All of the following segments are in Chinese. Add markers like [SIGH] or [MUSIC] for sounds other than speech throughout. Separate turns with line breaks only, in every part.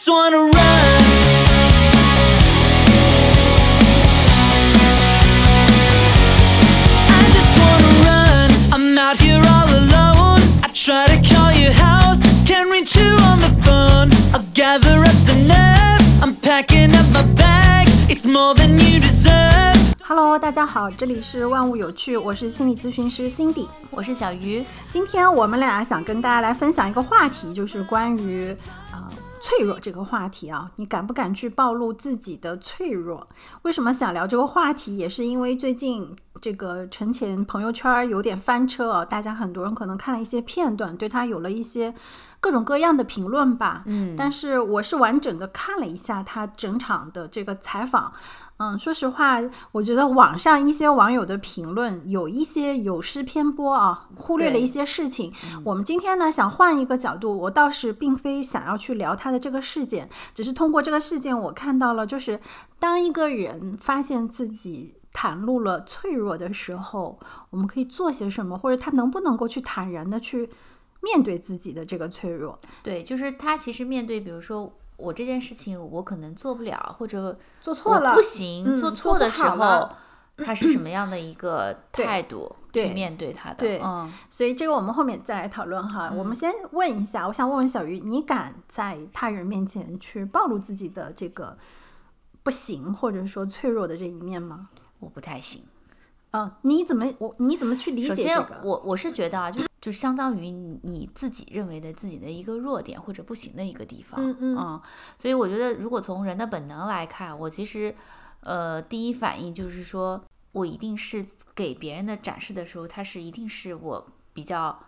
just wanna run. I just wanna run. I'm out here all alone. I try to call your house, can't reach you on the phone. I'll gather up the nerve. I'm packing up my bag. It's more than you deserve.
Hello，大家好，这里是万物有趣，我是心理咨询师 Cindy。
我是小鱼，
今天我们俩想跟大家来分享一个话题，就是关于呃脆弱这个话题啊。你敢不敢去暴露自己的脆弱？为什么想聊这个话题？也是因为最近这个陈前朋友圈有点翻车啊，大家很多人可能看了一些片段，对他有了一些各种各样的评论吧。
嗯
但是我是完整的看了一下他整场的这个采访。嗯，说实话，我觉得网上一些网友的评论有一些有失偏颇啊，忽略了一些事情。我们今天呢，想换一个角度，我倒是并非想要去聊他的这个事件，只是通过这个事件，我看到了，就是当一个人发现自己袒露了脆弱的时候，我们可以做些什么，或者他能不能够去坦然的去面对自己的这个脆弱。
对，就是他其实面对，比如说我这件事情我可能做不了，或者
做错了
不行，
嗯
做错的时候，他是什么样的一个 [CLEARS THROAT] 态度去面对他的？
对
嗯，
所以这个我们后面再来讨论哈。我们先问一下，我想问问小鱼，你敢在他人面前去暴露自己的这个不行或者说脆弱的这一面吗？
我不太行。
嗯，你怎么我你怎么去理
首先
解这个？
我我是觉得啊，就是就相当于你自己认为的自己的一个弱点或者不行的一个地方。
嗯嗯
所以我觉得，如果从人的本能来看，我其实呃第一反应就是说，我一定是给别人的展示的时候，他是一定是我比较。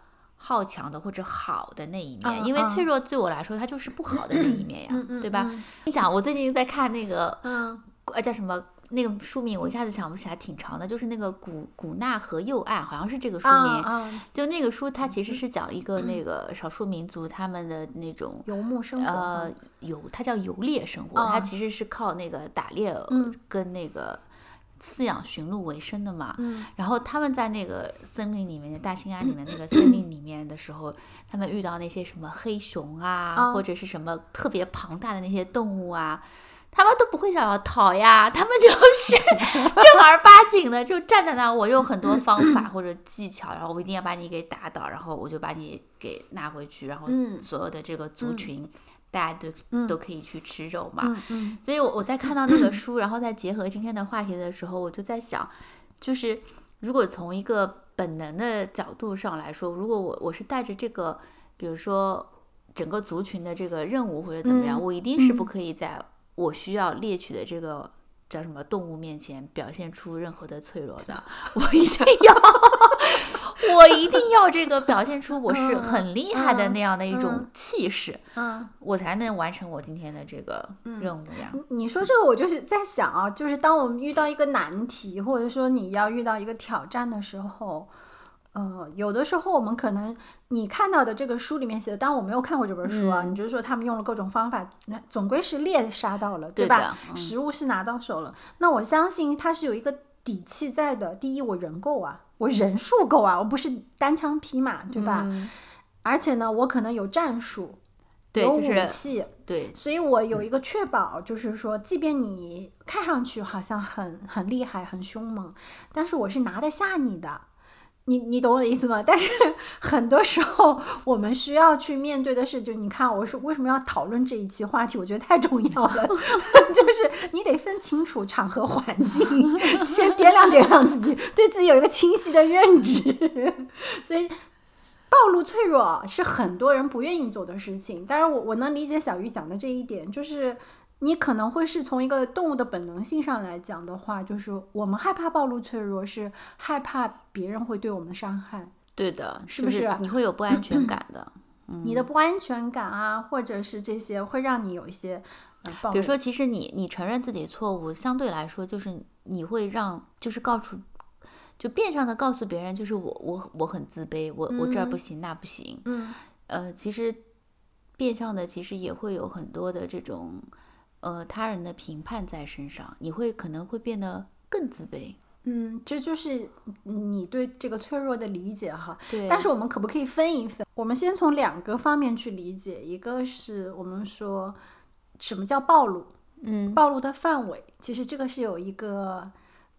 好强的或者好的那一面，
嗯嗯
因为脆弱对我来说，它就是不好的那一面呀，
嗯嗯
对吧？
嗯
你讲，我最近在看那个
嗯
呃叫什么那个书名，我一下子想不起来，挺长的，就是那个古古纳河右岸，好像是这个书名。就那个书，它其实是讲一个那个少数民族他们的那种
游牧生活。
呃游，它叫游猎生活，
啊
它其实是靠那个打猎
嗯
跟那个饲养驯鹿为生的嘛。
嗯
然后他们在那个森林里面的大兴安岭的那个 [CLEARS THROAT] 森林里面的时候，他们遇到那些什么黑熊啊，
啊
或者是什么特别庞大的那些动物啊。他们都不会想要逃呀，[LAUGHS] 他们就是 [LAUGHS] 正儿八经的就站在那儿。我用很多方法 [LAUGHS] 或者技巧，然后我一定要把你给打倒，然后我就把你给拿回去，然后
嗯。
所有的这个族群，大家都、
嗯
都可以去吃肉嘛。
嗯。嗯。
所以我我在看到那个书，然后再结合今天的话题的时候，我就在想，就是如果从一个本能的角度上来说，如果我我是带着这个，比如说整个族群的这个任务或者怎么样，
嗯。
我一定是不
嗯
可以在我需要猎取的这个。叫什么动物面前表现出任何的脆弱的，[LAUGHS] 我一定要，我一定要这个表现出我是很厉害的
嗯
那样的一种
嗯
气势，
嗯。
我才能完成我今天的这个任务呀。
你说这个，我就是在想啊，就是当我们遇到一个难题，或者说你要遇到一个挑战的时候，呃，有的时候我们可能你看到的这个书里面写的，当然我没有看过这本书啊，
嗯
你就是说他们用了各种方法，那总归是猎杀到了，
对
吧食物是拿到手了，那我相信他是有一个底气在的。第一，我人够啊，我人数够啊，我不是单枪匹马，对吧？
嗯
而且呢，我可能有战术，
对，
有武
就是
器，
对，
所以我有一个确保，就是说，即便你看上去好像很很厉害、很凶猛，但是我是拿得下你的。你你懂我的意思吗？[LAUGHS] 但是很多时候我们需要去面对的是，就你看，我说为什么要讨论这一期话题？我觉得太重要了，[LAUGHS] 就是你得分清楚场合环境，[LAUGHS] 先掂量掂量自己，对自己有一个清晰的认知。所以暴露脆弱是很多人不愿意做的事情。当然我，我能理解小鱼讲的这一点，就是你可能会是从一个动物的本能性上来讲的话，就是我们害怕暴露脆弱，是害怕别人会对我们伤害。
对的，
是不是
你会有不安全感的？[CLEARS THROAT]
你的不安全感啊，或者是这些会让你有一些，
比如说，其实你你承认自己错误，相对来说就是你会让，就是告诉，就变相的告诉别人，就是我我我很自卑，我我这儿不行那不行。
嗯
呃，其实变相的其实也会有很多的这种呃他人的评判在身上，你会可能会变得更自卑。
嗯，这就是你对这个脆弱的理解哈。
对，
但是我们可不可以分一分？我们先从两个方面去理解，一个是我们说什么叫暴露？
嗯，
暴露的范围，其实这个是有一个，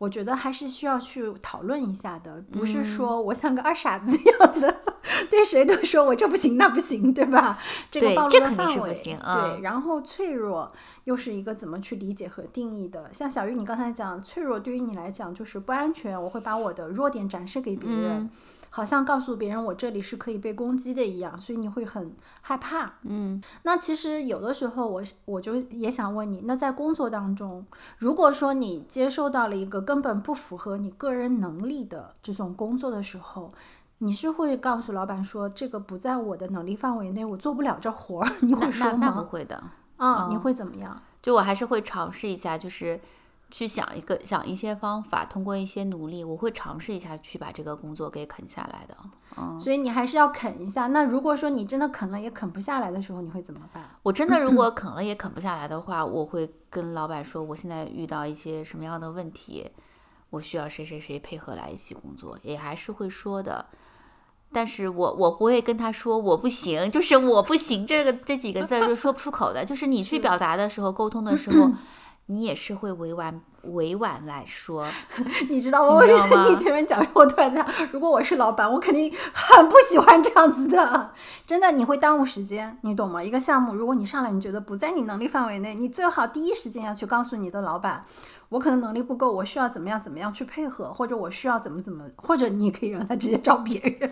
我觉得还是需要去讨论一下的，不是说我像个二傻子 [LAUGHS] 一样的，[LAUGHS] 对谁都说我这不行那不行，对吧？这个暴露的范围，对，
嗯
然后脆弱又是一个怎么去理解和定义的？像小玉你刚才讲，脆弱对于你来讲就是不安全，我会把我的弱点展示给别人。
嗯
好像告诉别人我这里是可以被攻击的一样，所以你会很害怕。
嗯，
那其实有的时候我我就也想问你，那在工作当中，如果说你接受到了一个根本不符合你个人能力的这种工作的时候，你是会告诉老板说这个不在我的能力范围内，我做不了这活儿，[LAUGHS] 你会
那
说
那那不
吗？
会的，
啊、你
嗯
会怎么样？
就我还是会尝试一下，就是去想一个想一些方法，通过一些努力，我会尝试一下去把这个工作给啃下来的。嗯，
所以你还是要啃一下。那如果说你真的啃了也啃不下来的时候，你会怎么办？
我真的如果啃了也啃不下来的话，我会跟老板说，我现在遇到一些什么样的问题，我需要谁谁谁配合来一起工作，也还是会说的。但是我我不会跟他说我不行，就是我不行这个这几个字儿是说不出口的。就是你去表达的时候，沟通的时候，你也是会委婉委婉来说。[LAUGHS]
你知道吗？我觉
你知道吗
得你前面讲，我突然想，如果我是老板，我肯定很不喜欢这样子的。真的，你会耽误时间，你懂吗？一个项目，如果你上来你觉得不在你能力范围内，你最好第一时间要去告诉你的老板，我可能能力不够，我需要怎么样怎么样去配合，或者我需要怎么怎么，或者你可以让他直接找别人。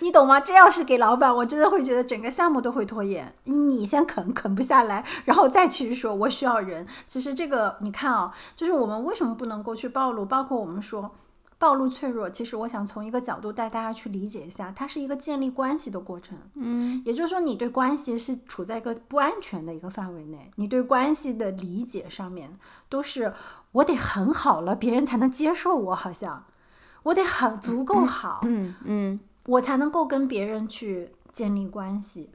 你懂吗？这要是给老板，我真的会觉得整个项目都会拖延。你先啃啃不下来，然后再去说我需要人。其实这个你看啊、就是我们为什么不能够去暴露？包括我们说暴露脆弱，其实我想从一个角度带大家去理解一下，它是一个建立关系的过程。
嗯，
也就是说，你对关系是处在一个不安全的一个范围内，你对关系的理解上面都是我得很好了，别人才能接受我，好像我得很足够好，
嗯嗯，
我才能够跟别人去建立关系。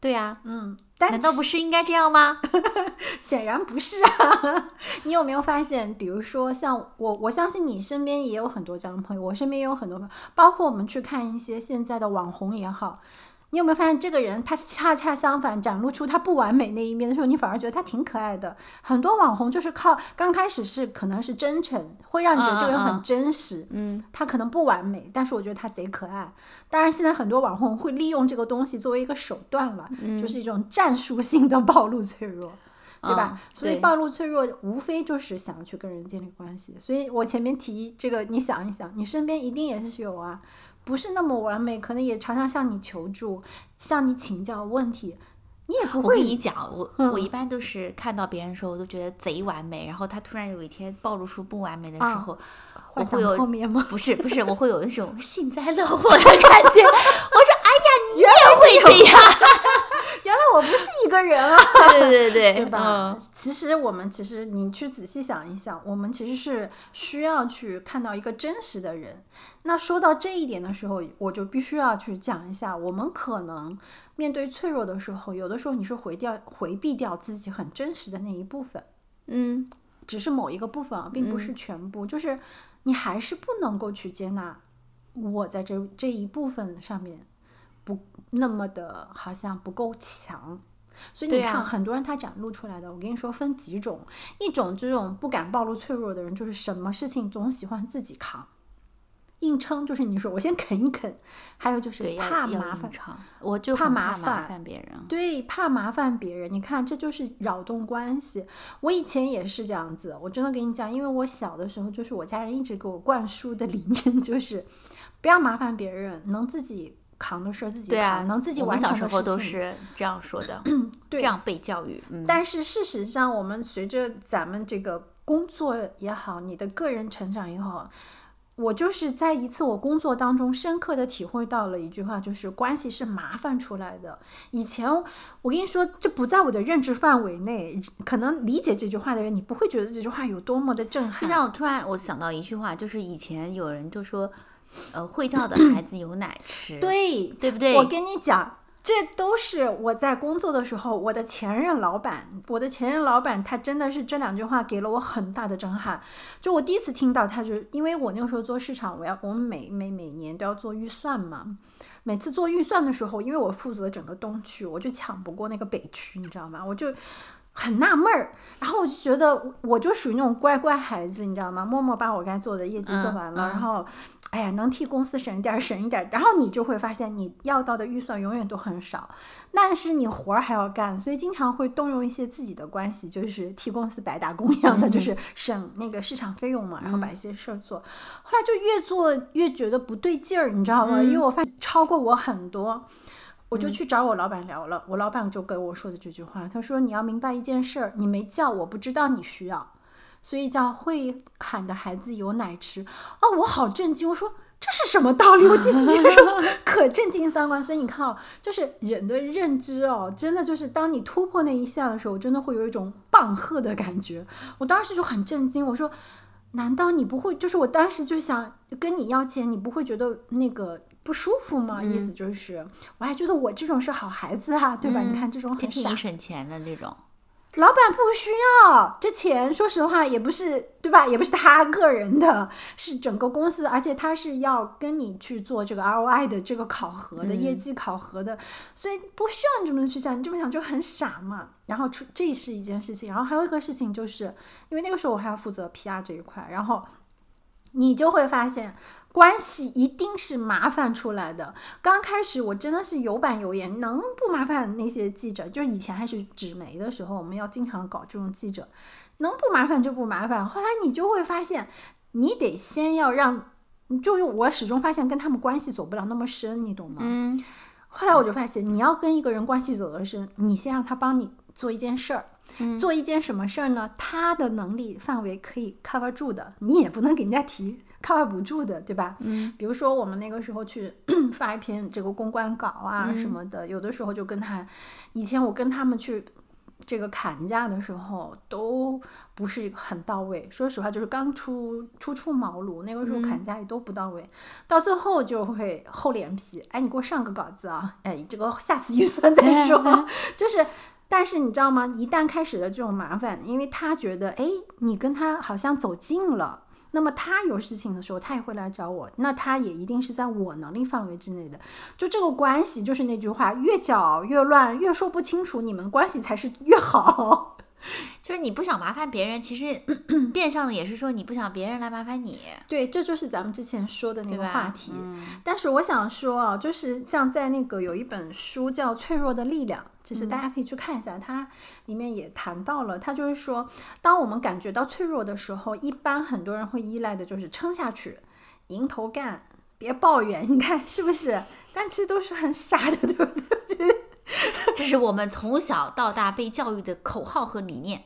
对呀、
嗯，但
难道不是应该这样吗？[LAUGHS]
显然不是啊！[LAUGHS] 你有没有发现，比如说像我，我相信你身边也有很多这样的朋友，我身边也有很多朋友，包括我们去看一些现在的网红也好，你有没有发现这个人他恰恰相反，展露出他不完美那一面的时候，你反而觉得他挺可爱的。很多网红就是靠刚开始是可能是真诚，会让你觉得这个人很真实，
嗯，
他可能不完美，但是我觉得他贼可爱。当然，现在很多网红会利用这个东西作为一个手段了，就是一种战术性的暴露脆弱。对吧？
嗯
所以暴露脆弱无非就是想要去跟人建立关系。所以我前面提这个，你想一想，你身边一定也是有啊，不是那么完美，可能也常常向你求助，向你请教问题，你也不
我跟
会
你讲，我
嗯
我一般都是看到别人的时候，我都觉得贼完美，然后他突然有一天暴露出不完美的时
啊
候，我会有
泡面吗？
不是不是，我会有一种幸灾乐祸的感觉。[LAUGHS] 会这样？[LAUGHS]
原来我不是一个人啊！
对对对对
对吧？
嗯
其实我们其实你去仔细想一想，我们其实是需要去看到一个真实的人。那说到这一点的时候，我就必须要去讲一下，我们可能面对脆弱的时候，有的时候你是回掉回避掉自己很真实的那一部分，
嗯，
只是某一个部分啊，并不是全部，就是你还是不能够去接纳我在这这一部分上面不那么的，好像不够强。所以你看，很多人他展露出来的，我跟你说分几种，一种这种不敢暴露脆弱的人，就是什么事情总喜欢自己扛，硬撑，就是你说我先啃一啃，还有就是怕麻烦，
我就
怕
麻
烦
别人。
对，怕麻烦别人，你看这就是扰动关系。我以前也是这样子，我真的跟你讲，因为我小的时候，就是我家人一直给我灌输的理念就是，不要麻烦别人，能自己扛的事儿自己扛，
啊，
能自己完成的事情。
们小时候都是这样说的，[CLEARS THROAT]
对
这样被教育。嗯，
但是事实上，我们随着咱们这个工作也好，你的个人成长也好，我就是在一次我工作当中深刻的体会到了一句话，就是关系是麻烦出来的。以前我跟你说，这不在我的认知范围内，可能理解这句话的人，你不会觉得这句话有多么的震
就
撼。
像我突然我想到一句话，就是以前有人就说，呃，会叫的 [CLEARS THROAT] 孩子有奶吃，
对，
对不对？
我跟你讲，这都是我在工作的时候，我的前任老板，我的前任老板，他真的是这两句话给了我很大的震撼。就我第一次听到，他就因为我那个时候做市场，我要我们每每每年都要做预算嘛。每次做预算的时候，因为我负责整个东区，我就抢不过那个北区，你知道吗？我就很纳闷儿，然后我就觉得我就属于那种乖乖孩子，你知道吗？默默把我该做的业绩做完了，
嗯嗯
然后，哎呀，能替公司省一点儿省一点儿，然后你就会发现你要到的预算永远都很少，但是你活儿还要干，所以经常会动用一些自己的关系，就是替公司白打工一样的，就是省那个市场费用嘛，然后把一些事儿做。后来就越做越觉得不对劲儿，你知道吗？因为我发现超过我很多。我就去找我老板聊了，我老板就跟我说的这句话，他说你要明白一件事儿，你没叫我不知道你需要，所以叫会喊的孩子有奶吃。哦，我好震惊，我说这是什么道理？我第一次听说，可震惊三观。所以你看哦，就是人的认知哦，真的就是当你突破那一下的时候，真的会有一种棒喝的感觉。我当时就很震惊，我说。难道你不会？就是我当时就想跟你要钱，你不会觉得那个不舒服吗？意思就是，我还觉得我这种是好孩子啊，对吧？你看这种很
省钱的那种。
老板不需要这钱，说实话也不是对吧？也不是他个人的，是整个公司，而且他是要跟你去做这个 ROI 的这个考核的、业绩考核的，所以不需要你这么去想，你这么想就很傻嘛。然后出这是一件事情，然后还有一个事情就是，因为那个时候我还要负责 PR 这一块，然后你就会发现。关系一定是麻烦出来的。刚开始我真的是有板有眼，能不麻烦那些记者？就是以前还是纸媒的时候，我们要经常搞这种记者，能不麻烦就不麻烦。后来你就会发现，你得先要让，就是我始终发现跟他们关系走不了那么深，你懂吗？
嗯，
后来我就发现，你要跟一个人关系走得深，你先让他帮你做一件事儿，做一件什么事儿呢？他的能力范围可以 cover 住的，你也不能给人家提 cover 不住的，对吧？嗯，比如说我们那个时候去 [CLEARS THROAT] 发一篇这个公关稿啊什么的，有的时候就跟他，以前我跟他们去。这个砍价的时候都不是很到位，说实话，就是刚出初出茅庐，那个时候砍价也都不到位，到最后就会厚脸皮，哎，你给我上个稿子啊，哎，这个下次预算再说，[LAUGHS] 就是。但是你知道吗？一旦开始了这种麻烦，因为他觉得，哎，你跟他好像走近了，那么他有事情的时候，他也会来找我，那他也一定是在我能力范围之内的。就这个关系，就是那句话，越搅越乱，越说不清楚，你们关系才是越好。
就是你不想麻烦别人，其实 [CLEARS THROAT] 变相的也是说你不想别人来麻烦你，
对，这就是咱们之前说的那？个话题。
嗯
但是我想说啊，就是像在那个有一本书叫《脆弱的力量》，其实大家可以去看一下，它里面也谈到了，它就是说，当我们感觉到脆弱的时候，一般很多人会依赖的就是撑下去，迎头干，别抱怨，[LAUGHS] 你看是不是？但其实都是很傻的，对不对？我觉得 [LAUGHS]
这是我们从小到大被教育的口号和理念。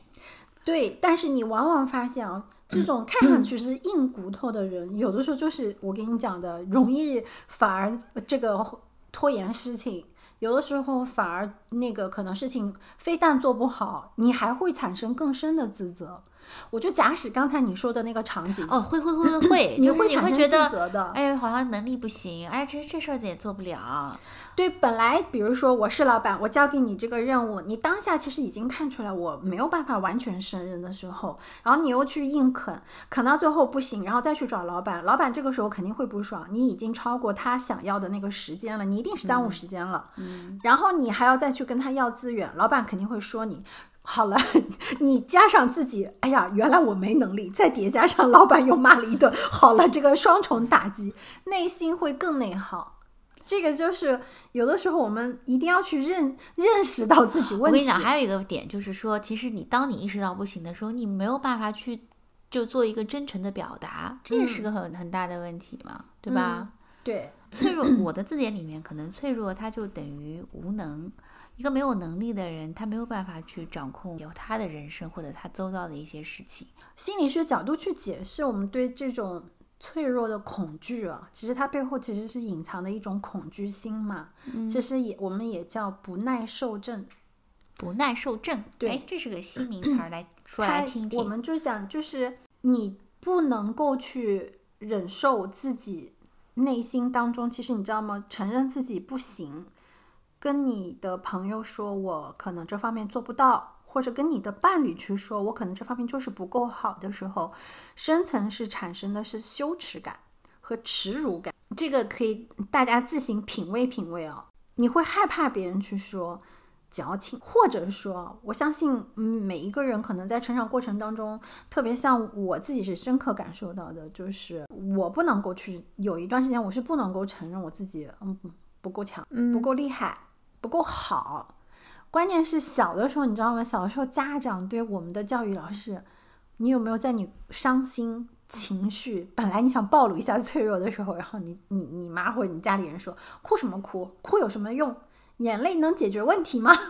对，但是你往往发现啊，这种看上去是硬骨头的人，有的时候就是我跟你讲的，容易反而这个拖延事情。有的时候反而那个可能事情非但做不好，你还会产生更深的自责。我就假使刚才你说的那个场景，
哦，会会会会会，[CLEARS THROAT]
你
就是你
会产生自
会觉得，
责的。
哎，好像能力不行，哎，这这事儿也做不了。
对，本来比如说我是老板，我交给你这个任务，你当下其实已经看出来我没有办法完全胜任的时候，然后你又去硬啃，啃到最后不行，然后再去找老板，老板这个时候肯定会不爽，你已经超过他想要的那个时间了，你一定是耽误时间了，嗯，然后你还要再去跟他要资源，老板肯定会说你。好了，[LAUGHS] 你加上自己，哎呀，原来我没能力，再叠加上老板又骂了一顿，[LAUGHS] 好了，这个双重打击，内心会更内耗。这个就是有的时候我们一定要去认认识到自己问题。
我跟你讲，还有一个点就是说，其实你当你意识到不行的时候，你没有办法去就做一个真诚的表达，这也是个很很大的问题嘛，对吧？
对，
脆弱，我的字典里面可能脆弱它就等于无能。一个没有能力的人，他没有办法去掌控有他的人生或者他周遭的一些事情。
心理学角度去解释我们对这种脆弱的恐惧啊，其实它背后其实是隐藏的一种恐惧心嘛。其实也我们也叫不耐受症。
不耐受症，
对
哎，这是个新名词儿，来 [CLEARS THROAT] 说来听听。
我们就讲，就是你不能够去忍受自己内心当中，其实你知道吗？承认自己不行，跟你的朋友说我可能这方面做不到，或者跟你的伴侣去说我可能这方面就是不够好的时候，深层是产生的是羞耻感和耻辱感。这个可以大家自行品味品味哦、你会害怕别人去说。矫情，或者说，我相信，嗯，每一个人可能在成长过程当中，特别像我自己是深刻感受到的，就是我不能够去有一段时间，我是不能够承认我自己，嗯，不够强，不够厉害，不够好。关键是小的时候，你知道吗？小的时候，家长对我们的教育老师，你有没有在你伤心？情绪本来你想暴露一下脆弱的时候，然后你你你妈或者你家里人说哭什么哭？哭有什么用？眼泪能解决问题吗？[LAUGHS]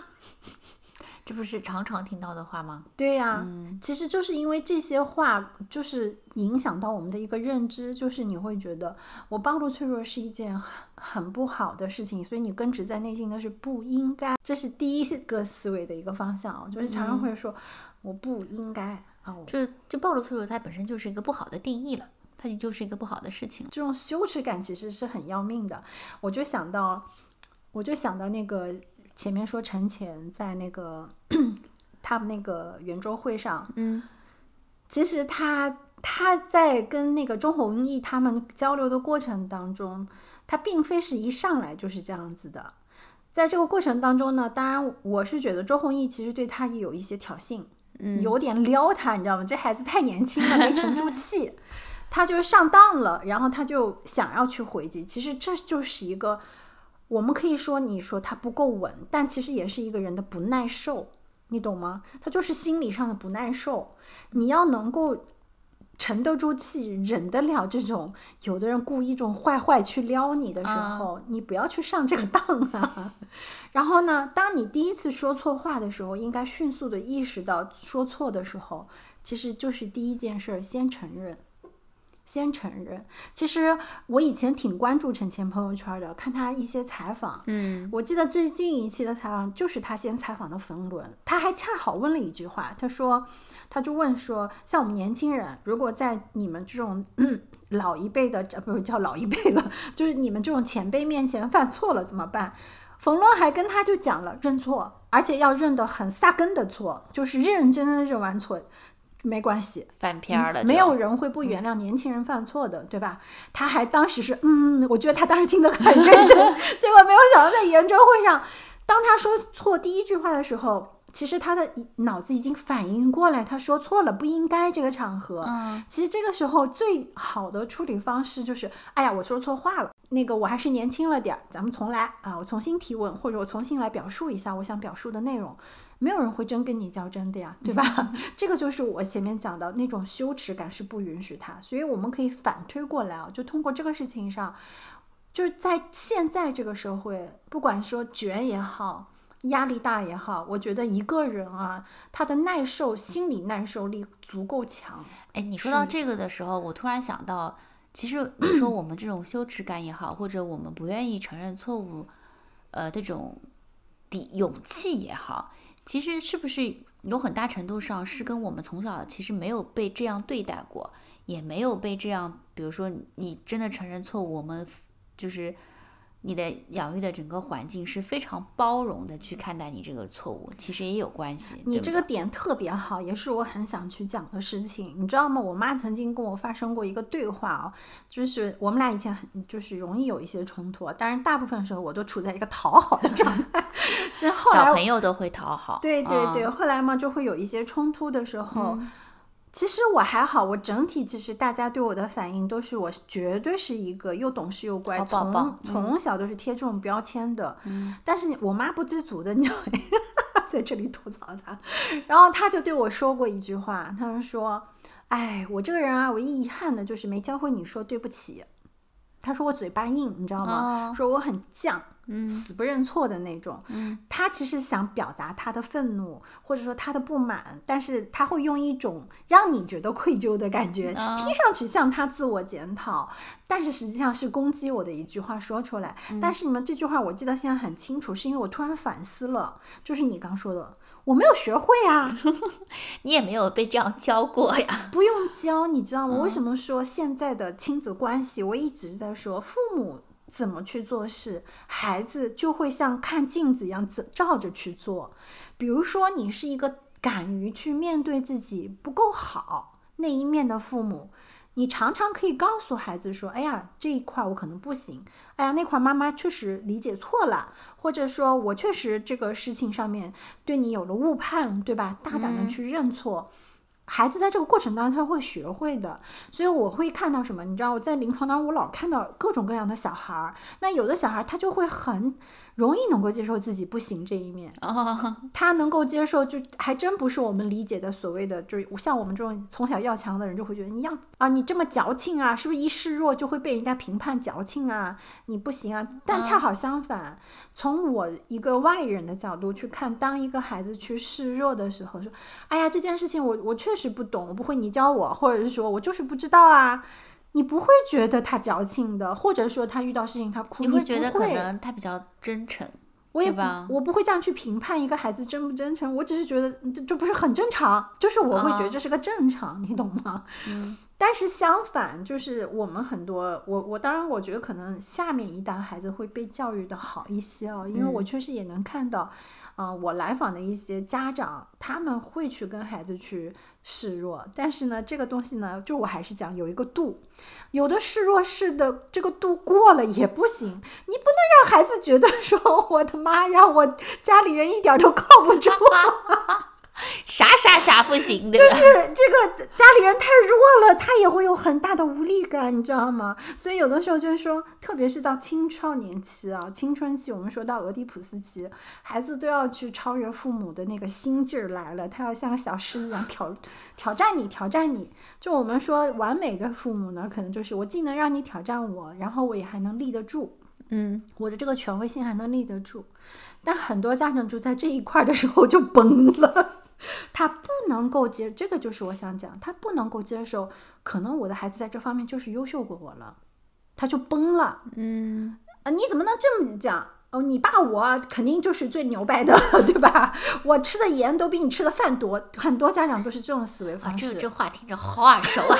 这不是常常听到的话吗？
对呀，其实就是因为这些话，就是影响到我们的一个认知，就是你会觉得我暴露脆弱是一件很不好的事情，所以你根植在内心的是不应该，这是第一个思维的一个方向，就是常常会说我不应该啊。
就就暴露脆弱，它本身就是一个不好的定义了，它就是一个不好的事情。
这种羞耻感其实是很要命的。我就想到，我就想到那个前面说陈前在那个 [CLEARS THROAT] 他们那个圆桌会上，
嗯，
其实他他在跟那个钟弘毅他们交流的过程当中，他并非是一上来就是这样子的。在这个过程当中呢，当然我是觉得周鸿祎其实对他也有一些挑衅。有点撩他，你知道吗？这孩子太年轻了，没沉住气，[LAUGHS] 他就是上当了，然后他就想要去回击。其实这就是一个，我们可以说，你说他不够稳，但其实也是一个人的不耐受，你懂吗？他就是心理上的不耐受，你要能够。沉得住气，忍得了这种有的人故意这种坏坏去撩你的时候，你不要去上这个当啊。[LAUGHS] 然后呢，当你第一次说错话的时候，应该迅速的意识到说错的时候，其实就是第一件事，先承认。先承认，其实我以前挺关注陈谦朋友圈的，看他一些采访。
嗯，
我记得最近一期的采访就是他先采访的冯仑，他还恰好问了一句话，他说，他就问说，像我们年轻人，如果在你们这种 [CLEARS THROAT] 老一辈的，不是叫老一辈了，[LAUGHS] 就是你们这种前辈面前犯错了怎么办？冯仑还跟他就讲了认错，而且要认得很撒根的错，就是认认真真的认完错。没关系，
翻篇了，
没有人会不原谅年轻人犯错的，对吧？他还当时是，嗯，我觉得他当时听得很认真，[LAUGHS] 结果没有想到在圆桌会上，当他说错第一句话的时候，其实他的脑子已经反应过来，他说错了，不应该这个场合。
嗯，
其实这个时候最好的处理方式就是，哎呀，我说错话了，那个我还是年轻了点儿，咱们重来啊，我重新提问，或者我重新来表述一下我想表述的内容。没有人会真跟你较真的呀，对吧？[LAUGHS] 这个就是我前面讲的那种羞耻感是不允许他，所以我们可以反推过来啊，就通过这个事情上，就是在现在这个社会，不管说卷也好，压力大也好，我觉得一个人啊，他的耐受心理耐受力足够强。
哎，你说到这个的时候，我突然想到，其实 [CLEARS THROAT] 你说我们这种羞耻感也好，或者我们不愿意承认错误，呃，这种底勇气也好。其实是不是有很大程度上是跟我们从小其实没有被这样对待过，也没有被这样，比如说你真的承认错误，我们就是。你的养育的整个环境是非常包容的去看待你这个错误，其实也有关系。
你这个点特别好，也是我很想去讲的事情。你知道吗？我妈曾经跟我发生过一个对话哦，就是我们俩以前很就是容易有一些冲突，当然大部分时候我都处在一个讨好的状态。是后来
小朋友都会讨好。
对对对，后来嘛就会有一些冲突的时候。其实我还好，我整体其实大家对我的反应都是我绝对是一个又懂事又乖，从从小都是贴这种标签的。但是我妈不知足的，你知道吗？[LAUGHS] 在这里吐槽她，然后她就对我说过一句话，她说：“哎，我这个人啊，唯一遗憾的就是没教会你说对不起。”她说我嘴巴硬，你知道吗？说我很犟。死不认错的那种，他其实想表达他的愤怒，或者说他的不满，但是他会用一种让你觉得愧疚的感觉，听上去像他自我检讨，但是实际上是攻击我的一句话说出来。但是你们这句话我记得现在很清楚，是因为我突然反思了，就是你刚说的，我没有学会啊，[LAUGHS]
你也没有被这样教过呀，
不用教，你知道吗？为什么说现在的亲子关系，我一直在说父母。怎么去做事，孩子就会像看镜子一样照着去做。比如说，你是一个敢于去面对自己不够好那一面的父母，你常常可以告诉孩子说：“哎呀，这一块我可能不行，哎呀，那块妈妈确实理解错了，或者说我确实这个事情上面对你有了误判，对吧？大胆的去认错。孩子在这个过程当中他会学会的，所以我会看到什么？你知道我在临床当中，我老看到各种各样的小孩儿。那有的小孩儿他就会很容易能够接受自己不行这一面，
哦，[LAUGHS]
他能够接受，就还真不是我们理解的所谓的，就是像我们这种从小要强的人，就会觉得你要啊，你这么矫情啊，是不是一示弱就会被人家评判矫情啊？你不行啊。但恰好相反，从我一个外人的角度去看，当一个孩子去示弱的时候，说，哎呀，这件事情我我确实不懂，我不会，你教我，或者是说我就是不知道啊。你不会觉得他矫情的，或者说他遇到事情他哭，
你
你
会觉得可能他比较真诚，
我也不我不会这样去评判一个孩子真不真诚，我只是觉得嗯这这不是很正常，就是我会觉得
啊
这是个正常，你懂吗？[LAUGHS] 嗯。但是相反，就是我们很多，我我当然我觉得可能下面一代孩子会被教育的好一些哦，因为我确实也能看到，嗯、我来访的一些家长，他们会去跟孩子去示弱，但是呢，这个东西呢，就我还是讲有一个度，有的示弱是的这个度过了也不行，你不能让孩子觉得说 [LAUGHS] 我的妈呀，我家里人一点都靠不住，
啥啥啥不行，的，就？
是这个家里人太弱了，他也会有很大的无力感，你知道吗？所以有的时候就是说，特别是到青少年期啊，青春期，我们说到俄狄浦斯期，孩子都要去超越父母的那个心劲儿来了，他要像个小狮子一样挑挑战你，挑战你。就我们说完美的父母呢，可能就是我既能让你挑战我，然后我也还能立得住。
嗯，
我的这个权威性还能立得住，但很多家长就在这一块儿的时候就崩了，[LAUGHS] 他不能够接，这个就是我想讲，他不能够接受，可能我的孩子在这方面就是优秀过我了，他就崩了。
嗯，
啊，你怎么能这么讲？哦，你爸我肯定就是最牛掰的，[LAUGHS] 对吧？我吃的盐都比你吃的饭多，很多家长都是这种思维
啊，
方式。
这这话听着好耳熟啊！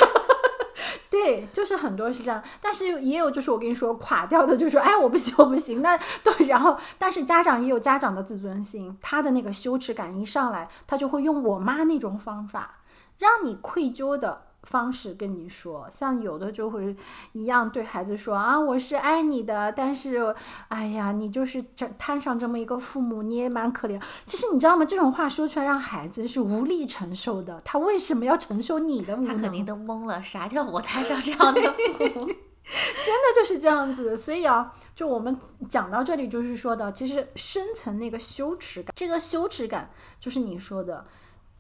对，就是很多是这样，但是也有就是我跟你说垮掉的，就说哎我不行我不行，那对，然后但是家长也有家长的自尊心，他的那个羞耻感一上来，他就会用我妈那种方法，让你愧疚的方式跟你说，像有的就会一样对孩子说啊我是爱你的，但是哎呀你就是这摊上这么一个父母，你也蛮可怜。其实你知道吗？这种话说出来让孩子是无力承受的，他为什么要承受你的无能？
他肯定都懵了，啥叫我摊上这样的 [LAUGHS] 父母？[LAUGHS]
真的就是这样子，所以啊，就我们讲到这里，就是说的，其实深层那个羞耻感，这个羞耻感就是你说的，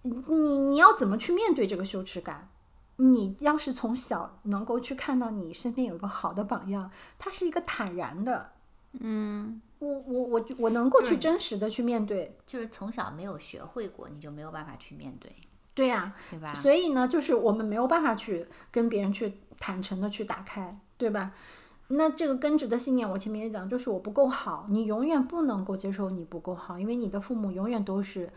你你你要怎么去面对这个羞耻感？你要是从小能够去看到你身边有一个好的榜样，他是一个坦然的，
嗯，
我我我我能够去真实的去面对，
就是从小没有学会过，你就没有办法去面对，
对呀、
对吧？
所以呢，就是我们没有办法去跟别人去坦诚的去打开，对吧？那这个根植的信念，我前面也讲，就是我不够好，你永远不能够接受你不够好，因为你的父母永远都是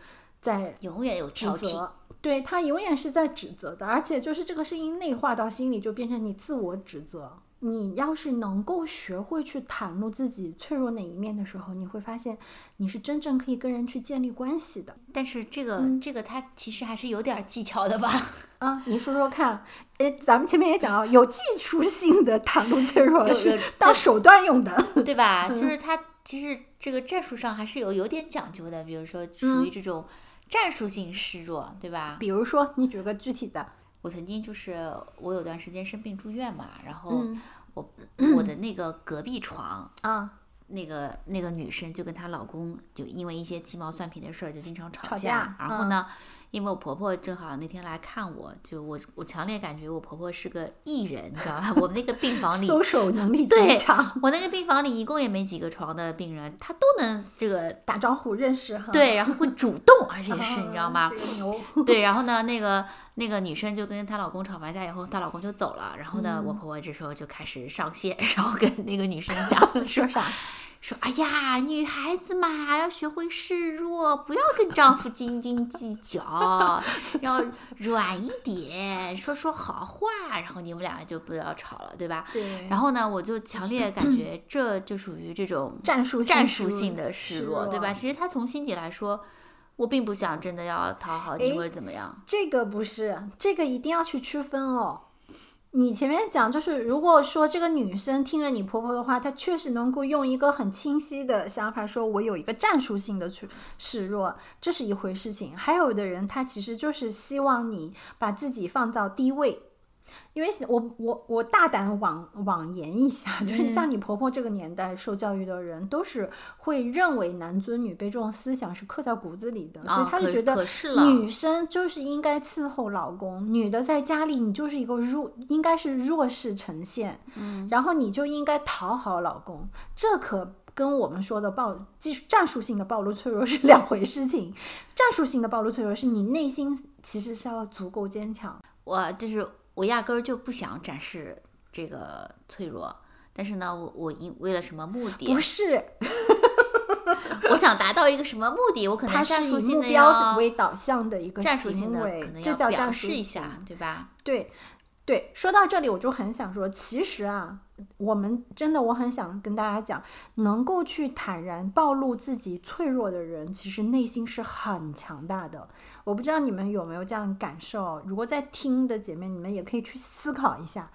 在
永远有
指
挑剔，
责，对他永远是在指责的，而且就是这个声音内化到心里，就变成你自我指责。你要是能够学会去袒露自己脆弱哪一面的时候，你会发现你是真正可以跟人去建立关系的。
但是这个、
嗯
这个他其实还是有点技巧的吧？[LAUGHS]
啊，你说说看，诶，咱们前面也讲到，有技术性的袒露脆弱
有
是当手段用的。[LAUGHS]
对吧？
嗯 [LAUGHS]
就是他其实这个战术上还是有有点讲究的，比如说属
嗯
于这种战术性示弱，对吧？
比如说，你举个具体的，
我曾经就是我有段时间生病住院嘛，然后
嗯
我、我的那个隔壁床。
啊，
那个那个女生就跟她老公就因为一些鸡毛蒜皮的事儿就经常吵
吵架嗯
然后呢，因为我婆婆正好那天来看我，就我我强烈感觉我婆婆是个艺人，你知道吧？我们那个病房里，
搜手能力 [LAUGHS]
对
极强，
我那个病房里一共也没几个床的病人，她都能这个
打招呼认识哈。
对，然后会主动，而且 [LAUGHS] 是你知道吗
啊？这个，
对，然后呢，那个那个女生就跟她老公吵完架以后，她老公就走了。然后呢，我婆婆这时候就开始上线，然后跟那个女生讲 [LAUGHS] 说
说啥？
说，哎呀，女孩子嘛，要学会示弱，不要跟丈夫斤斤计较，[LAUGHS] 要软一点，说说好话，然后你们两个就不要吵了，对吧？
对，
然后呢，我就强烈感觉这就属于这种 [LAUGHS]
战术性
战术性的示
示
弱，对吧？其实他从心底来说，我并不想真的要讨好你或者怎么样。
这个不是，这个一定要去区分哦。你前面讲，就是如果说这个女生听了你婆婆的话，她确实能够用一个很清晰的想法说，我有一个战术性的去示弱，这是一回事情。还有的人，他其实就是希望你把自己放到低位。因为我我我大胆妄妄言一下，就是像你婆婆这个年代受教育的人，都是会认为男尊女卑这种思想是刻在骨子里的，所以他就觉得女生就是应该伺候老公，女的在家里你就是一个弱，应该是弱势呈现，嗯，然后你就应该讨好老公，这可。跟我们说的暴技术战术性的暴露脆弱是 [LAUGHS] 两回事情，战术性的暴露脆弱是你内心其实是要足够坚强，
我就是我压根儿就不想展示这个脆弱，但是呢，我我因为了什么目的
不？是，[LAUGHS]
我想达到一个什么目的？我可能战
是以目标
要
为导向的一个
战术性的可能，要表
这叫战术
示一下，对吧？
对，对，说到这里，我就很想说，其实啊，我们真的，我很想跟大家讲，能够去坦然暴露自己脆弱的人，其实内心是很强大的。我不知道你们有没有这样感受？如果在听的姐妹，你们也可以去思考一下，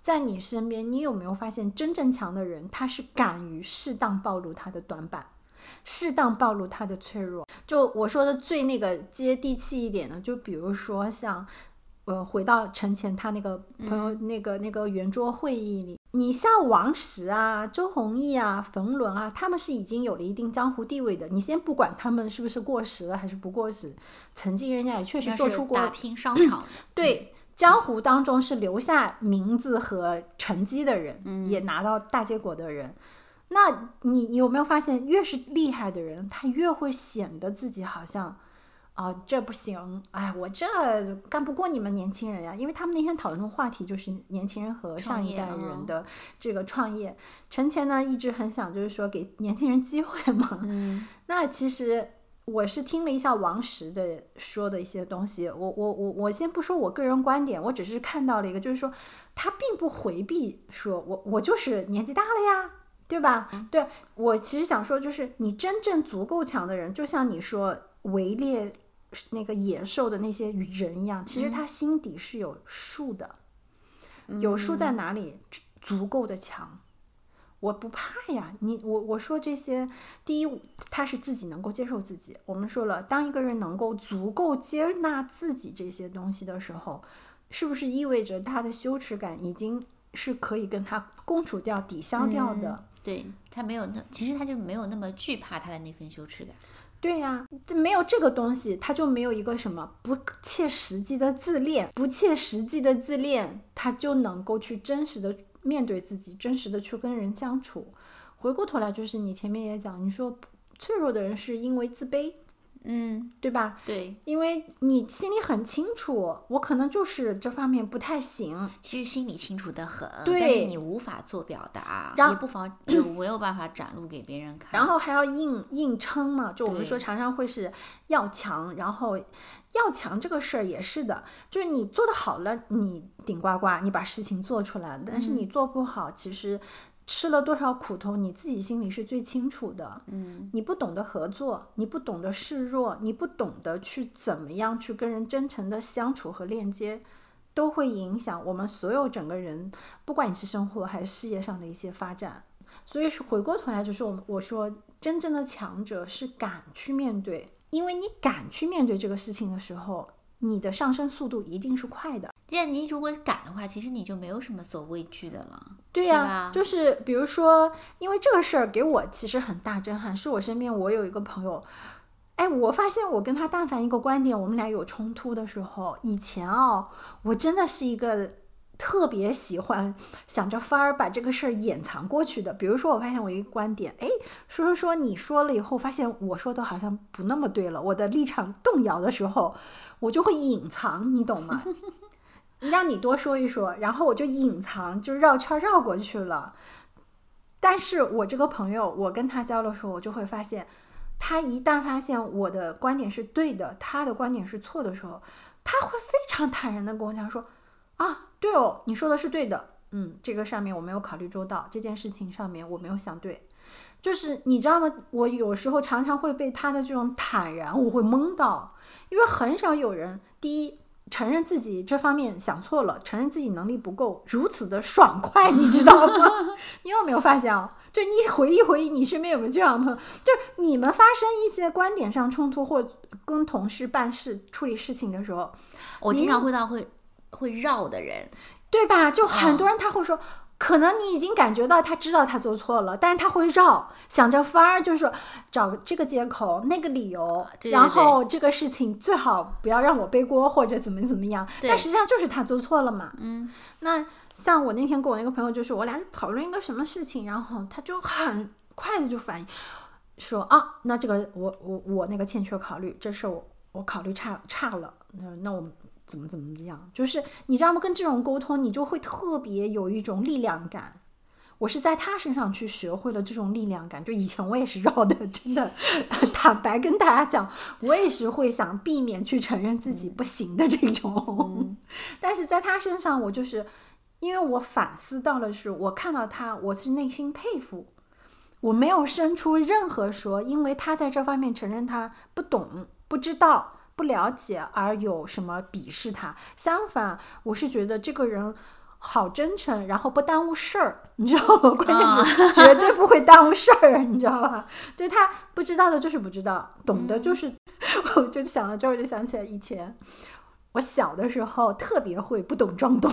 在你身边，你有没有发现真正强的人，他是敢于适当暴露他的短板。适当暴露他的脆弱，就我说的最那个接地气一点的，就比如说像呃，回到陈前他那个朋友、那个那个圆桌会议里，你像王石啊、周鸿祎啊、冯仑啊，他们是已经有了一定江湖地位的。你先不管他们是不是过时了还是不过时，曾经人家也确实做出过
打拼商场的，[CLEARS THROAT]
对江湖当中是留下名字和成绩的人，也拿到大结果的人。那你你有没有发现，越是厉害的人，他越会显得自己好像，啊、这不行，哎，我这干不过你们年轻人呀。因为他们那天讨论的话题就是年轻人和上一代人的这个创业。陈前呢一直很想就是说给年轻人机会嘛，
嗯，[LAUGHS]
那其实我是听了一下王石的说的一些东西，我我我我先不说我个人观点，我只是看到了一个，就是说他并不回避说我我就是年纪大了呀。对吧？对我其实想说，就是你真正足够强的人，就像你说围猎那个野兽的那些人一样，其实他心底是有数的，有数在哪里？足够的强。我不怕呀，你我我说这些，第一，他是自己能够接受自己。我们说了，当一个人能够足够接纳自己这些东西的时候，是不是意味着他的羞耻感已经是可以跟他共处掉、抵消掉的？
对他没有那，其实他就没有那么惧怕他的那份羞耻感。
对呀、这没有这个东西，他就没有一个什么不切实际的自恋，不切实际的自恋，他就能够去真实的面对自己，真实的去跟人相处。回过头来，就是你前面也讲，你说脆弱的人是因为自卑，
嗯，
对吧？
对，
因为你心里很清楚，我可能就是这方面不太行，
其实心里清楚的很，
对。
但是你无法做表达，
然
也不妨 [CLEARS THROAT] 也没有办法展露给别人看。
然后还要硬硬撑嘛，就我们说常常会是要强，然后要强这个事儿也是的，就是你做的好了，你顶呱呱，你把事情做出来了，但是你做不好，其实吃了多少苦头，你自己心里是最清楚的。
嗯，
你不懂得合作，你不懂得示弱，你不懂得去怎么样去跟人真诚的相处和链接，都会影响我们所有整个人，不管你是生活还是事业上的一些发展。所以说回过头来，就是我我说真正的强者是敢去面对，因为你敢去面对这个事情的时候，你的上升速度一定是快的。
既然你如果敢的话，其实你就没有什么所畏惧的了。
对呀、
吧
就是比如说，因为这个事儿给我其实很大震撼，是我身边我有一个朋友，哎，我发现我跟他但凡一个观点，我们俩有冲突的时候，以前哦，我真的是一个特别喜欢想着法儿把这个事儿掩藏过去的。比如说，我发现我一个观点，哎，说说说你说了以后，发现我说的好像不那么对了，我的立场动摇的时候，我就会隐藏，你懂吗？[LAUGHS] 让你多说一说，然后我就隐藏，就绕圈绕过去了。但是我这个朋友，我跟他交流的时候，我就会发现，他一旦发现我的观点是对的，他的观点是错的时候，他会非常坦然的跟我讲说：“啊，对哦，你说的是对的，嗯，这个上面我没有考虑周到，这件事情上面我没有想对。”就是你知道吗？我有时候常常会被他的这种坦然，我会懵到，因为很少有人，第一，承认自己这方面想错了，承认自己能力不够，如此的爽快，你知道吗？[LAUGHS] 你有没有发现啊？就你回忆回忆，你身边有没有这样的？就是你们发生一些观点上冲突，或跟同事办事、处理事情的时候，
我经常会到会会绕的人，[LAUGHS]
对吧？就很多人他会说，可能你已经感觉到他知道他做错了，但是他会绕，想着法儿，就是说找这个借口、那个理由，
对对
然后这个事情最好不要让我背锅或者怎么怎么样。但实际上就是他做错了嘛。
嗯，
那像我那天跟我那个朋友，就是我俩讨论一个什么事情，然后他就很快的就反应说啊，那这个我我我那个欠缺考虑，这事儿我我考虑差差了，那那我们怎么怎么样？就是你知道吗？跟这种沟通，你就会特别有一种力量感。我是在他身上去学会了这种力量感，就以前我也是绕的，真的，坦白跟大家讲，我也是会想避免去承认自己不行的这种，[LAUGHS] 但是在他身上，我就是因为我反思到了是，我看到他，我是内心佩服，我没有生出任何说，因为他在这方面承认他不懂、不知道、不了解而有什么鄙视他。相反，我是觉得这个人好真诚，然后不耽误事儿，你知道吗？[LAUGHS] 关键是绝对不会耽误事儿，你知道吧？就他不知道的就是不知道，懂的就是，[LAUGHS] 我就想到这儿，我就想起来以前。我小的时候特别会不懂装懂，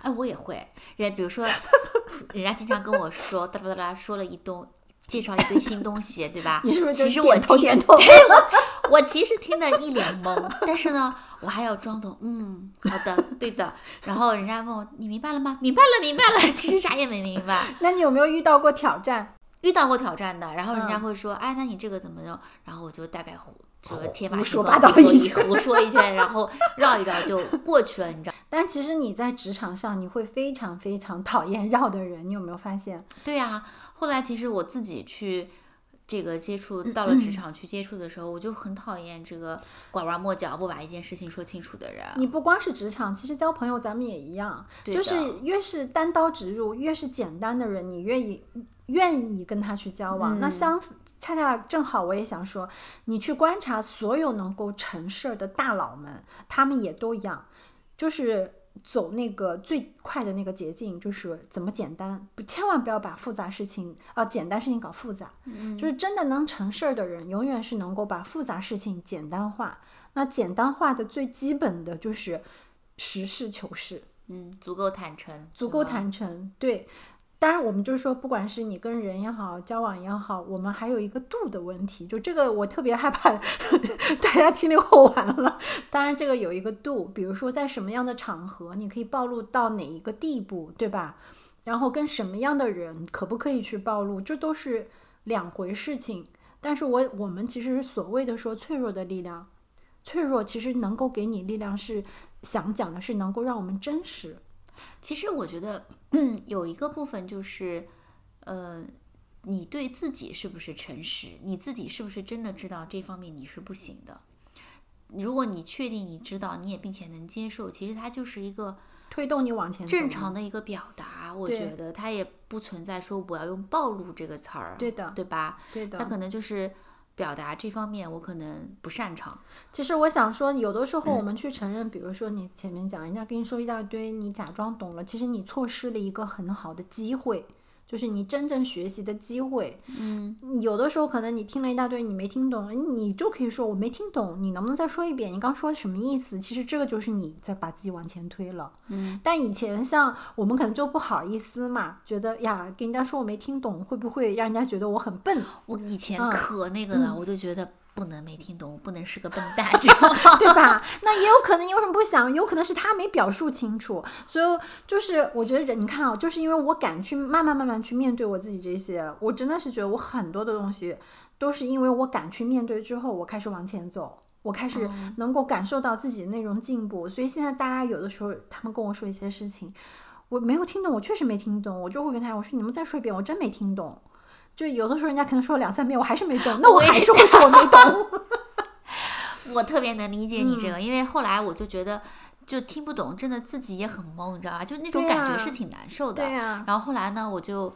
哎，我也会。人比如说，[LAUGHS] 人家经常跟我说，哒啦哒啦，说了一东，介绍一堆新东西，对吧？
你是不是
其实我
点头
听
点头
对我，我其实听得一脸懵，但是呢，我还要装懂，嗯，好的，对的。然后人家问我，你明白了吗？明白了，明白了。[LAUGHS] 其实啥也没明白。
那你有没有遇到过挑战？[LAUGHS]
遇到过挑战的，然后人家
嗯
会说，哎，那你这个怎么弄？然后我就大概胡这个天马行空
说八道
胡说一
一圈
胡说一圈，然后绕一绕就过去了，你知道？
但其实你在职场上，你会非常非常讨厌绕的人，你有没有发现？
对呀、后来其实我自己去这个接触到了职场去接触的时候，我就很讨厌这个拐弯抹角不把一件事情说清楚的人。
你不光是职场，其实交朋友咱们也一样，就是越是单刀直入，越是简单的人，你愿意愿意跟他去交往。那
嗯
相恰恰正好，我也想说，你去观察所有能够成事儿的大佬们，他们也都一样，就是。走那个最快的那个捷径，就是怎么简单，不千万不要把复杂事情啊、简单事情搞复杂。就是真的能成事儿的人，永远是能够把复杂事情简单化。那简单化的最基本的就是实事求是，
嗯，足够坦诚，
足够
嗯
坦诚。对，当然我们就是说，不管是你跟人也好，交往也好，我们还有一个度的问题。就这个，我特别害怕大家听了后完了。当然，这个有一个度，比如说在什么样的场合，你可以暴露到哪一个地步，对吧？然后跟什么样的人可不可以去暴露，这都是两回事情。但是我我们其实所谓的说脆弱的力量，脆弱其实能够给你力量，是想讲的是能够让我们真实。
其实我觉得，嗯，有一个部分就是，呃，你对自己是不是诚实？你自己是不是真的知道这方面你是不行的？如果你确定你知道，你也并且能接受，其实它就是一个
推动你往前
正常的一个表达。我觉得它也不存在说我要用暴露这个词儿，
对的
对吧？
对的
它。可能就是表达这方面我可能不擅长。
其实我想说，有的时候我们去承认，比如说你前面讲，人家跟你说一大堆，你假装懂了，其实你错失了一个很好的机会，就是你真正学习的机会。
嗯，
有的时候可能你听了一大堆，你没听懂，你就可以说我没听懂，你能不能再说一遍？你刚说什么意思？其实这个就是你在把自己往前推了。
嗯，
但以前像我们可能就不好意思嘛，觉得呀，跟人家说我没听懂，会不会让人家觉得我很笨？
我以前
嗯
可那个了，我就觉得不能没听懂，我不能是个笨蛋，[LAUGHS] 知道吗？[LAUGHS]
对吧？那也有可能，你为什么不想？有可能是他没表述清楚，所以就是我觉得人，你看啊，就是因为我敢去慢慢慢慢去面对我自己这些，我真的是觉得我很多的东西都是因为我敢去面对之后，我开始往前走。我开始能够感受到自己的那种进步，所以现在大家有的时候他们跟我说一些事情，我没有听懂，我确实没听懂，我就会跟他我说你们再说一遍，我真没听懂。就有的时候人家可能说了两三遍，我还是没懂，[LAUGHS] 那我还是会说我没懂。[LAUGHS]
我特别能理解你
嗯
这个，因为后来我就觉得就听不懂，真的自己也很懵，你知道吧？就那种感觉是挺难受的。
对呀
然后后来呢，我就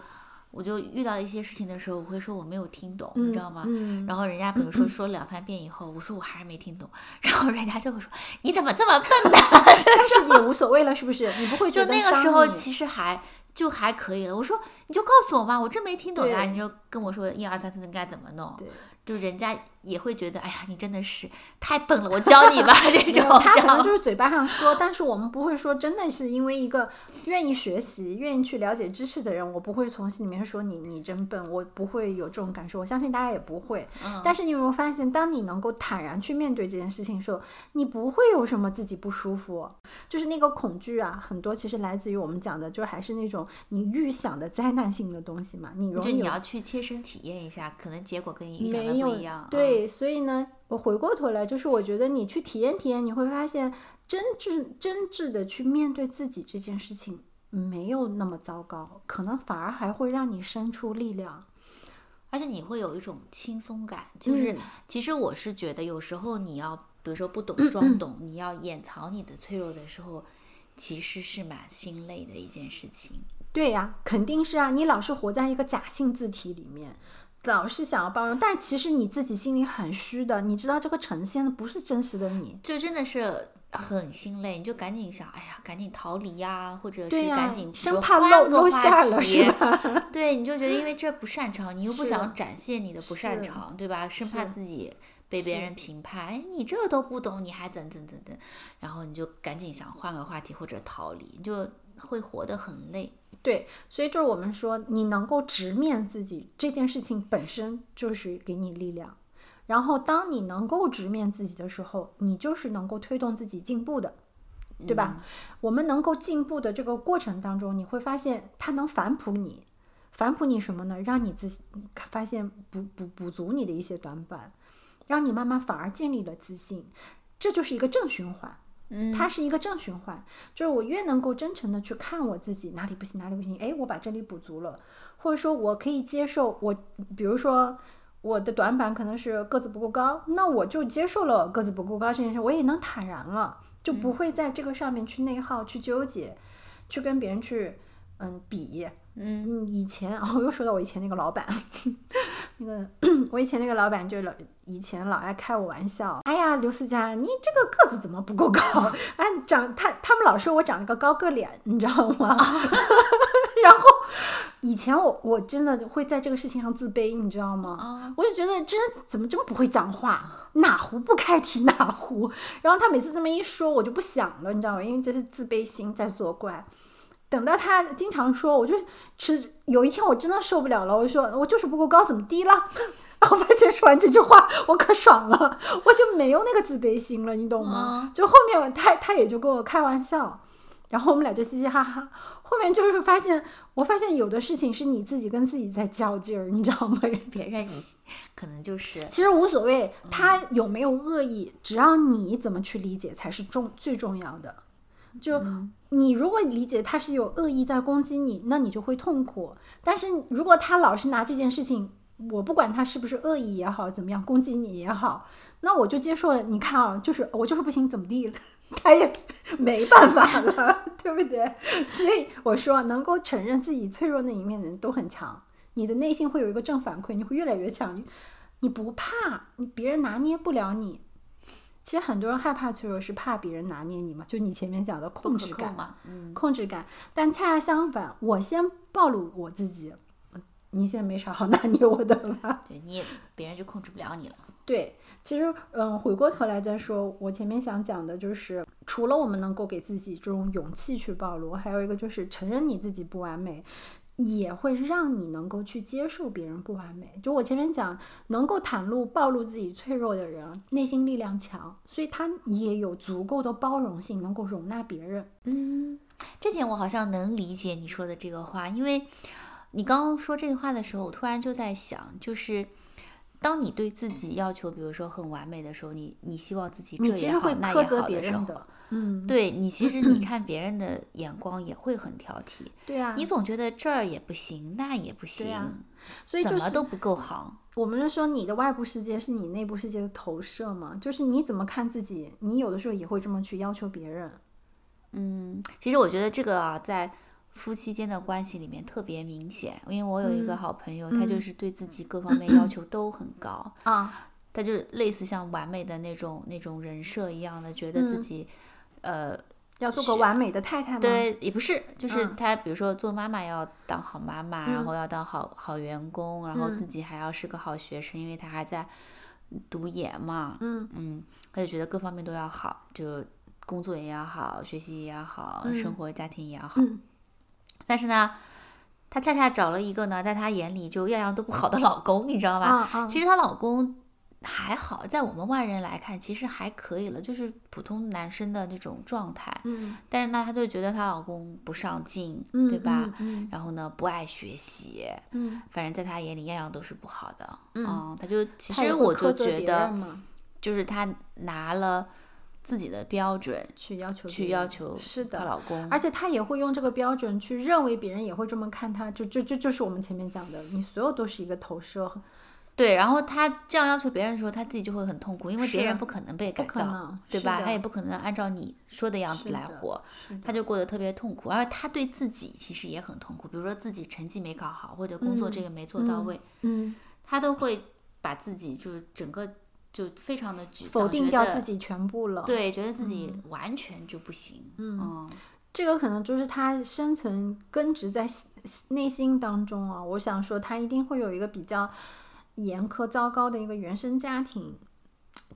我就遇到一些事情的时候，我会说我没有听懂，
嗯
你知道吗？
嗯
然后人家比如说说两三遍以后，我说我还是没听懂，然后人家就会说你怎么这么笨呢？[LAUGHS]
但是也无所谓了，是不是？你不会觉
就那个时候其实还就还可以了。我说你就告诉我嘛，我真没听懂呀，
对
你就跟我说一二三四应该怎么弄，
对
就人家也会觉得哎呀你真的是太笨了，我教你吧 [LAUGHS] 这种，
他可能就是嘴巴上说，但是我们不会说，真的是因为一个愿意学习、愿意去了解知识的人，我不会从心里面说你你真笨，我不会有这种感受，我相信大家也不会。
嗯
但是你有没有发现，当你能够坦然去面对这件事情的时候，你不会有什么自己不舒服，就是那个恐惧啊，很多其实来自于我们讲的，就还是那种你预想的灾难性的东西嘛，你容易有
就你要去切身体验一下，可能结果跟你预想的
没有。对，所以呢，我回过头来，就是我觉得你去体验体验，你会发现真挚真挚的去面对自己这件事情没有那么糟糕，可能反而还会让你生出力量。
而且你会有一种轻松感，就是、
嗯
其实我是觉得有时候你要，比如说不懂 [CLEARS THROAT] 装懂，你要掩藏你的脆弱的时候，其实是蛮心累的一件事情。
对呀、肯定是啊，你老是活在一个假性字体里面。老是想要包容，但其实你自己心里很虚的，你知道这个呈现的不是真实的你。
就真的是很心累，你就赶紧想，哎呀，赶紧逃离呀，或者是、赶紧
生
说
怕露露馅了
题
是吧？[LAUGHS]
对，你就觉得因为这不擅长，你又不想展现你的不擅长，对吧？生怕自己被别人评判，哎，你这都不懂，你还怎怎怎怎，然后你就赶紧想换个话题或者逃离，你就会活得很累。
对，所以就是我们说，你能够直面自己这件事情本身就是给你力量。然后，当你能够直面自己的时候，你就是能够推动自己进步的，对吧？我们能够进步的这个过程当中，你会发现它能反哺你，反哺你什么呢？让你自己发现补补补足你的一些短板，让你慢慢反而建立了自信，这就是一个正循环。
嗯，
它是一个正循环，就是我越能够真诚的去看我自己哪里不行哪里不行，哎，我把这里补足了，或者说我可以接受我，比如说我的短板可能是个子不够高，那我就接受了个子不够高这件事，我也能坦然了，就不会在这个上面去内耗、去纠结、去跟别人去嗯比。
嗯。
嗯，以前啊、我又说到我以前那个老板，那个 [CLEARS THROAT] 我以前那个老板就老以前老爱开我玩笑，哎呀，刘思佳，你这个个子怎么不够高？[LAUGHS] 哎，长他他们老说我长了个高个脸，你知道吗？[LAUGHS] 然后以前我我真的会在这个事情上自卑，你知道吗？
啊，
我就觉得这人怎么这么不会讲话，哪壶不开提哪壶。然后他每次这么一说，我就不想了，你知道吗？因为这是自卑心在作怪。等到他经常说，我就吃。有一天我真的受不了了，我就说我就是不够高，怎么低了？[LAUGHS] 然后发现说完这句话，我可爽了，我就没有那个自卑心了，你懂吗？就后面他他也就跟我开玩笑，然后我们俩就嘻嘻哈哈。后面就是发现，我发现有的事情是你自己跟自己在较劲儿，你知道吗？[LAUGHS]
别人你可能就是
其实无所谓，他有没有恶意，只要你怎么去理解才是重最重要的。就你如果理解他是有恶意在攻击你，那你就会痛苦。但是如果他老是拿这件事情，我不管他是不是恶意也好，怎么样攻击你也好，那我就接受了。你看啊，就是我就是不行，怎么地了，[LAUGHS] 他也没办法了，[LAUGHS] 对不对？[LAUGHS] 所以我说，能够承认自己脆弱那一面的人都很强，你的内心会有一个正反馈，你会越来越强。你不怕，你别人拿捏不了你。其实很多人害怕脆弱，是怕别人拿捏你嘛，就你前面讲的控制感。
控嘛，嗯，
控制感，但恰恰相反，我先暴露我自己，你现在没啥好拿捏我的吧？
对，你也别人就控制不了你了。
对，其实嗯，回过头来再说，我前面想讲的就是，除了我们能够给自己这种勇气去暴露，还有一个就是承认你自己不完美。也会让你能够去接受别人不完美。就我前面讲，能够袒露、暴露自己脆弱的人，内心力量强，所以他也有足够的包容性，能够容纳别人。
嗯，这点我好像能理解你说的这个话，因为你刚刚说这个话的时候，我突然就在想，就是当你对自己要求，比如说很完美的时候，你你希望自己这也好那也好的时候，
嗯，
对你其实你 [CLEARS THROAT] 看别人的眼光也会很挑剔，
对啊，
你总觉得这儿也不行，那也不行，
啊所以就是
怎么都不够好。
我们就说你的外部世界是你内部世界的投射嘛，就是你怎么看自己，你有的时候也会这么去要求别人。
嗯，其实我觉得这个啊，在夫妻间的关系里面特别明显。因为我有一个
嗯
好朋友，他就
嗯
是对自己各方面要求都很高，
啊，
他就类似像完美的那种那种人设一样的，觉得自
嗯
己，呃，
要做个完美的太太吗？，
对，也不是，就是
嗯
他比如说做妈妈要当好妈妈，然
嗯
后要当好好员工，然后自
嗯
己还要是个好学生，因为他还在读研嘛，
嗯
嗯，他就觉得各方面都要好，就工作也要好，学习也要好，生
嗯
活家庭也要好。
嗯
但是呢，她恰恰找了一个呢，在她眼里就样样都不好的老公，你知道吧？其实她老公还好，在我们外人来看，其实还可以了，就是普通男生的那种状态。
嗯
但是呢，她就觉得她老公不上进，
嗯，
对吧？
嗯
然后呢，不爱学习，
嗯，
反正在她眼里样样都是不好的。
嗯
她就其实我就觉得就是她拿了自己的标准
去要求
去要求
是的，
她老公，
而且她也会用这个标准去认为别人也会这么看她，就就就就是我们前面讲的，你所有都是一个投射，
对，然后她这样要求别人的时候，她自己就会很痛苦，因为别人不可能被改造，对吧？她也不可能按照你说的样子来活，她就过得特别痛苦，而她对自己其实也很痛苦，比如说自己成绩没考好，或者工作这个没做到
嗯
位，
嗯，
他都会把自己就是整个就非常的沮丧，
否定掉自己全部了。，
对，觉得自己完全就不行，嗯
这个可能就是他深层根植在内心当中啊。我想说，他一定会有一个比较严苛、糟糕的一个原生家庭。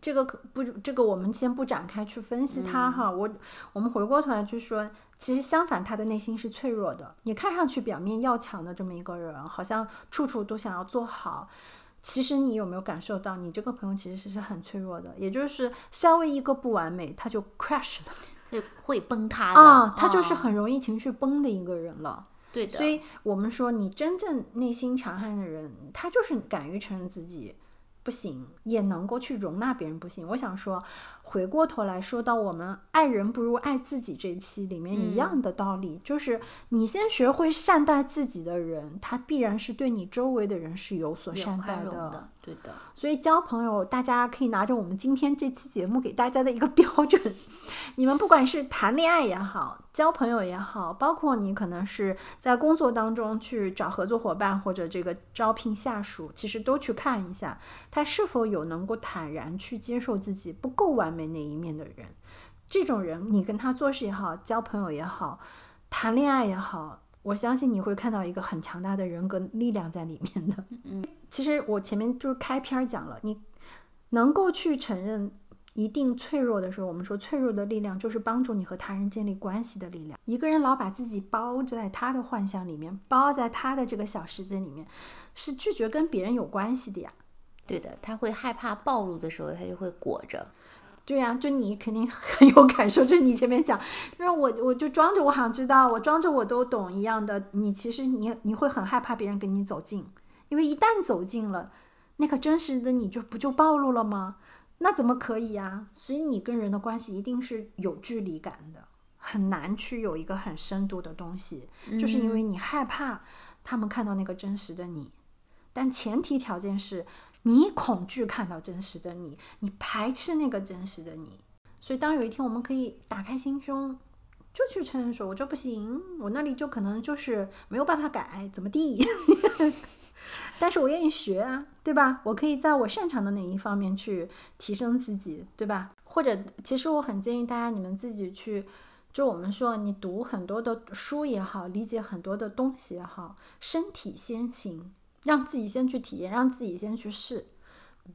这个可不，这个我们先不展开去分析他哈。我我们回过头来去说，其实相反，他的内心是脆弱的。你看上去表面要强的这么一个人，好像处处都想要做好。其实你有没有感受到，你这个朋友其实是很脆弱的，也就是稍微一个不完美，他就 crash 了 [LAUGHS]
就会崩塌的
啊，他就是
啊
很容易情绪崩的一个人了。
对的，
所以我们说，你真正内心强悍的人，他就是敢于承认自己不行，也能够去容纳别人不行。我想说，回过头来说到我们爱人不如爱自己这期里面一
嗯。
样的道理，就是你先学会善待自己的人，他必然是对你周围的人是有所善待
的，对的，
所以交朋友，大家可以拿着我们今天这期节目给大家的一个标准，[LAUGHS] 你们不管是谈恋爱也好，交朋友也好，包括你可能是在工作当中去找合作伙伴或者这个招聘下属，其实都去看一下他是否有能够坦然去接受自己不够完美那一面的人。这种人，你跟他做事也好，交朋友也好，谈恋爱也好，我相信你会看到一个很强大的人格力量在里面的。嗯其实我前面就是开篇儿讲了，你能够去承认一定脆弱的时候，我们说脆弱的力量就是帮助你和他人建立关系的力量。一个人老把自己包在他的幻想里面，包在他的这个小世界里面，是拒绝跟别人有关系的呀。
对的，他会害怕暴露的时候，他就会裹着，
对呀、就你肯定很 [LAUGHS] 有感受，就是你前面讲，就是我我就装着我好像知道，我装着我都懂一样的，你其实你你会很害怕别人跟你走近，因为一旦走近了，那个真实的你就不就暴露了吗？那怎么可以啊、所以你跟人的关系一定是有距离感的，很难去有一个很深度的东西，就是因为你害怕他们看到那个真实的你，但前提条件是你恐惧看到真实的你，你排斥那个真实的你。所以，当有一天我们可以打开心胸，就去承认说，我这不行，我那里就可能就是没有办法改，怎么地？[LAUGHS] 但是我愿意学啊，对吧？我可以在我擅长的哪一方面去提升自己，对吧？或者，其实我很建议大家你们自己去，就我们说，你读很多的书也好，理解很多的东西也好，身体先行，让自己先去体验，让自己先去试，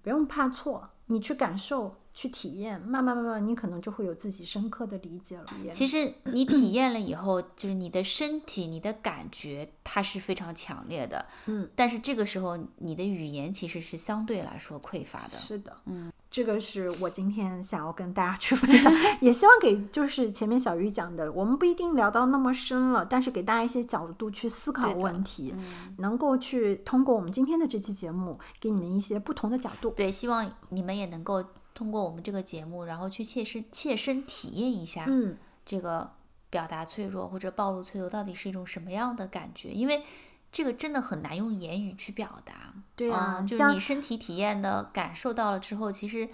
不用怕错，你去感受。去体验，慢慢慢慢，你可能就会有自己深刻的理解了。
其实你体验了以后，就是你的身体、你的感觉，它是非常强烈的。
嗯，
但是这个时候，你的语言其实是相对来说匮乏的。
是的，嗯，这个是我今天想要跟大家去分享，[LAUGHS] 也希望给就是前面小鱼讲的，我们不一定聊到那么深了，但是给大家一些角度去思考问题，
嗯，
能够去通过我们今天的这期节目，给你们一些不同的角度。
对，希望你们也能够通过我们这个节目，然后去切身切身体验一下
嗯，
这个表达脆弱或者暴露脆弱到底是一种什么样的感觉，因为这个真的很难用言语去表达。
对啊，
嗯，就是你身体体验的感受到了之后，其实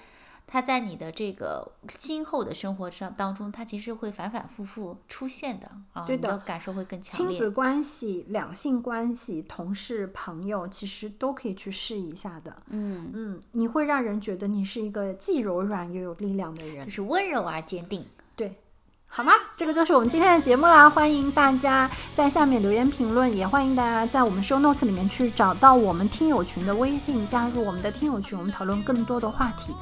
它在你的这个今后的生活上当中，它其实会反反复复出现的啊，
对的
你的感受会更强
亲子。关系、两性关系、同事、朋友，其实都可以去试一下的。
嗯，
嗯，你会让人觉得你是一个既柔软又有力量的人
就。是温柔而坚定。
对，好吗？这个就是我们今天的节目啦，欢迎大家在下面留言评论，也欢迎大家在我们 show notes 里面去找到我们听友群的微信，加入我们的听友群，我们讨论更多的话题。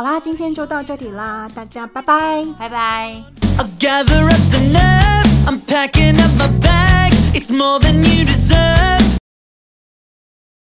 好啦，今天就到这里啦，大家拜拜，
拜拜。
I gather up the nerve, I'm packing up my bag, it's more than you deserve.